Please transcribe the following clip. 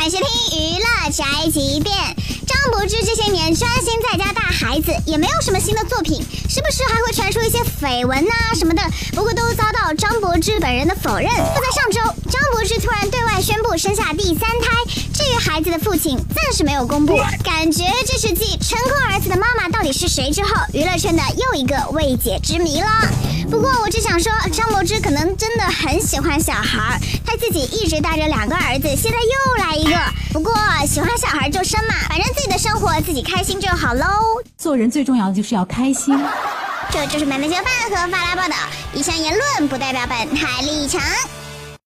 感谢听娱乐宅急便。张柏芝这些年专心在家带孩子，也没有什么新的作品，时不时还会传出一些绯闻呐什么的，不过都遭到张柏芝本人的否认。就在上周，张柏芝突然对外宣布生下第三胎。至于孩子的父亲，暂时没有公布。感觉这是继成功儿子的妈底是谁之后，娱乐圈的又一个未解之谜了。不过我只想说，张柏芝可能真的很喜欢小孩，她自己一直带着两个儿子，现在又来一个。不过喜欢小孩就生嘛，反正自己的生活自己开心就好喽。做人最重要的就是要开心。这就是美美酒饭和发来报道，以上言论不代表本台立场。